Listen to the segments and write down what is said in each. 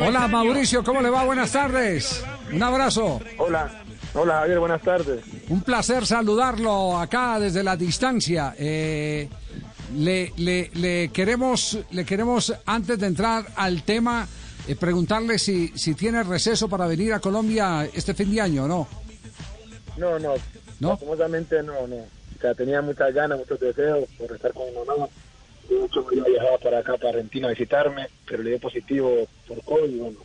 Hola Mauricio, ¿cómo le va? Buenas tardes. Un abrazo. Hola, hola Javier, buenas tardes. Un placer saludarlo acá desde la distancia. Eh, le, le, le, queremos, le queremos, antes de entrar al tema, eh, preguntarle si, si tiene receso para venir a Colombia este fin de año o no. No, no. ¿No? No, no. O sea, tenía muchas ganas, muchos deseos por estar con mi mamá. De hecho, yo viajaba para acá, para Argentina, a visitarme, pero le dio positivo por COVID y bueno,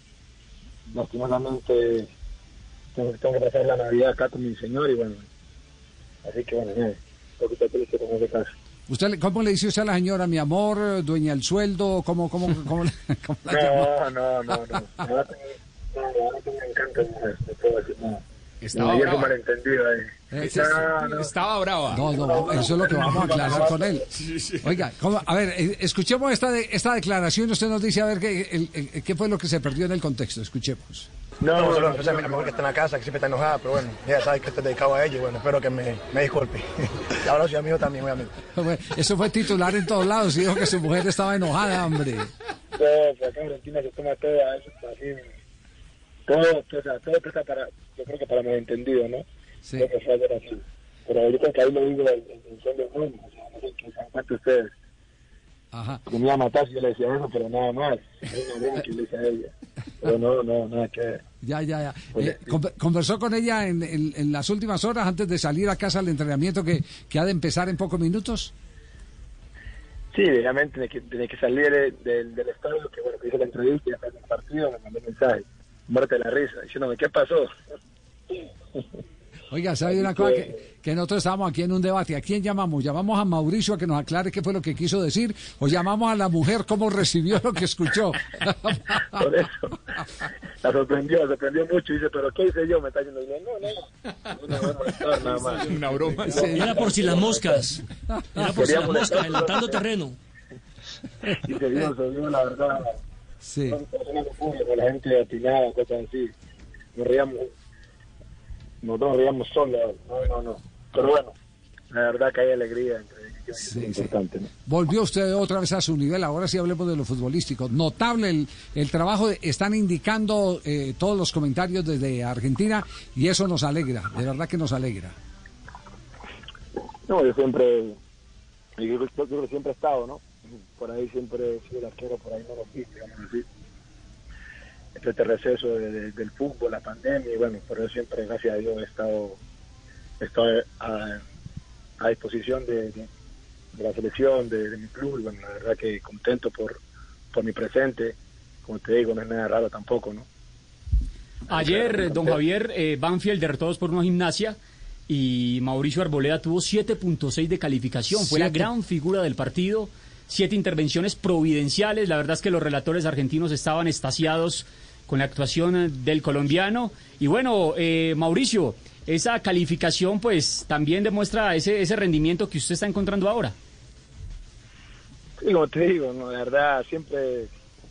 lastimosamente tengo, tengo que pasar la Navidad acá con mi señor y bueno, así que bueno, un poquito triste con ese caso. ¿Usted, ¿Cómo le dice usted a la señora, mi amor, dueña del sueldo? ¿Cómo, cómo, cómo, cómo la? No, no, no, no. No, me encanta no puedo decir nada. Estaba un brava. malentendido ahí. Eh, No, no. Estaba brava. No, no, eso es lo que vamos a aclarar con él. Oiga, ¿cómo? a ver, eh, escuchemos esta, de- esta declaración. Usted nos dice a ver qué, el- el- qué fue lo que se perdió en el contexto. Escuchemos. No, No, no, no, mi mejor que está en la casa, que siempre está enojada, pero bueno, ella sabe que estoy dedicado a ella y bueno, espero que me, me disculpe. Y ahora soy amigo también, muy amigo. Fue- Eso fue titular en todos lados y dijo que su mujer estaba enojada, hombre. todo, pues acá en Argentina se toma todo a eso, así, todo, todo, o sea, todo presta para, yo creo que para malentendido, ¿no? Sí. Creo que fue así. Pero yo creo que ahí lo digo en intención de uno, o sea, no sé qué se dan cuenta ustedes, Ajá. que me iba a matar si yo le decía eso, pero nada más, que le hice a ella. Pero no, no, nada que ver. Ya, ya, ya. Pues, Eh, con- conversó con ella en, en- en las últimas horas antes de salir a casa al entrenamiento que, que ha de empezar en pocos minutos. Sí, obviamente tenía que, salir de- del, del estadio, que bueno, que hice la entrevista y después del partido me mandó un mensaje, muerte de la risa, diciéndome, ¿qué pasó? Oiga, ¿sabe una cosa? Que, que nosotros estábamos aquí en un debate. ¿A quién llamamos? ¿Llamamos a Mauricio a que nos aclare qué fue lo que quiso decir? ¿O llamamos a la mujer cómo recibió lo que escuchó? Por eso. La sorprendió, la sorprendió mucho. Y dice, ¿pero qué hice yo? Me está diciendo, y yo, no, no. No me voy a molestar nada más. Una broma. Era por si las moscas. Era por si las moscas, adelantando terreno. Y se la verdad. Sí. Público, la gente atinada, cosas así. Nos reíamos. Nosotros nos reíamos solos. No, no, no. Pero bueno, la verdad que hay alegría. entre- que es Sí, sí. importante, ¿no? Volvió usted otra vez a su nivel. Ahora sí hablemos de lo futbolístico. Notable el, el trabajo. de- están indicando eh, todos los comentarios desde Argentina y eso nos alegra. De verdad que nos alegra. No, yo siempre, yo siempre he estado, ¿no? Por ahí siempre he sido el arquero, por ahí no lo vi, digamos así. Este, este receso de- de- del fútbol, la pandemia, y bueno, por eso siempre, gracias a Dios, he estado, he estado a, a disposición de, de- la selección, de, mi club, y bueno, la verdad que contento por, por mi presente. Como te digo, no es nada raro tampoco, ¿no? Ayer, don Javier, eh, Banfield derrotó dos por una gimnasia y Mauricio Arboleda tuvo 7.6 de calificación. Fue la gran figura del partido. Siete intervenciones providenciales. La verdad es que los relatores argentinos estaban estasiados con la actuación del colombiano. Y bueno, eh, Mauricio, esa calificación pues también demuestra ese, ese rendimiento que usted está encontrando ahora. Como te digo, no, la verdad, siempre,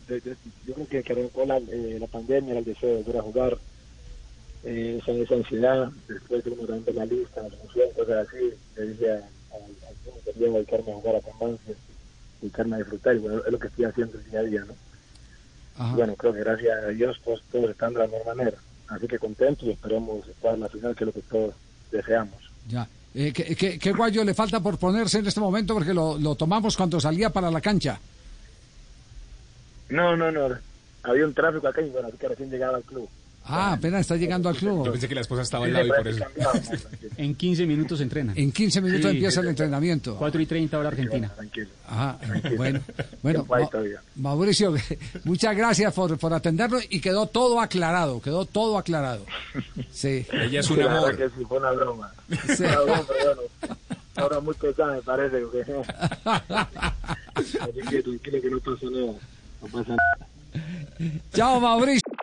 yo creo que, arrancó la, eh, la pandemia, era el deseo de volver a jugar, eh, esa, esa ansiedad, después de uno la lista, la función, cosas así, le dije a- a- quería dedicarme a jugar a Cambances, dedicarme a disfrutar, y bueno, es lo que estoy haciendo el día a día, ¿no? Ajá. Bueno, creo que gracias a Dios, pues todos están de la mejor manera, así que contentos y esperemos estar en la final, que es lo que todos deseamos. Ya. Eh, ¿qué, qué, qué guayo le falta por ponerse en este momento? Porque lo, lo tomamos cuando salía para la cancha. No, no, no, había un tráfico acá y bueno, así que recién llegaba al club. Ah, apenas está llegando al Yo club. pensé que la esposa estaba al lado y por eso. tranquilo. En 15 minutos entrenan. En 15 minutos Sí, empieza sí, el entrenamiento. 4 y 30 hora Argentina. Tranquilo. Ajá, bueno, bueno, Tiempo ahí Ma-. Mauricio, muchas gracias por, por atenderlo y quedó todo aclarado, quedó todo aclarado. Sí, Ella es un amor. que sí, fue una broma. Sí. Una broma, pero bueno, ahora muy pesada me parece. Porque... Así que tranquilo que no pasa nada. No pasa nada. Chao, Mauricio.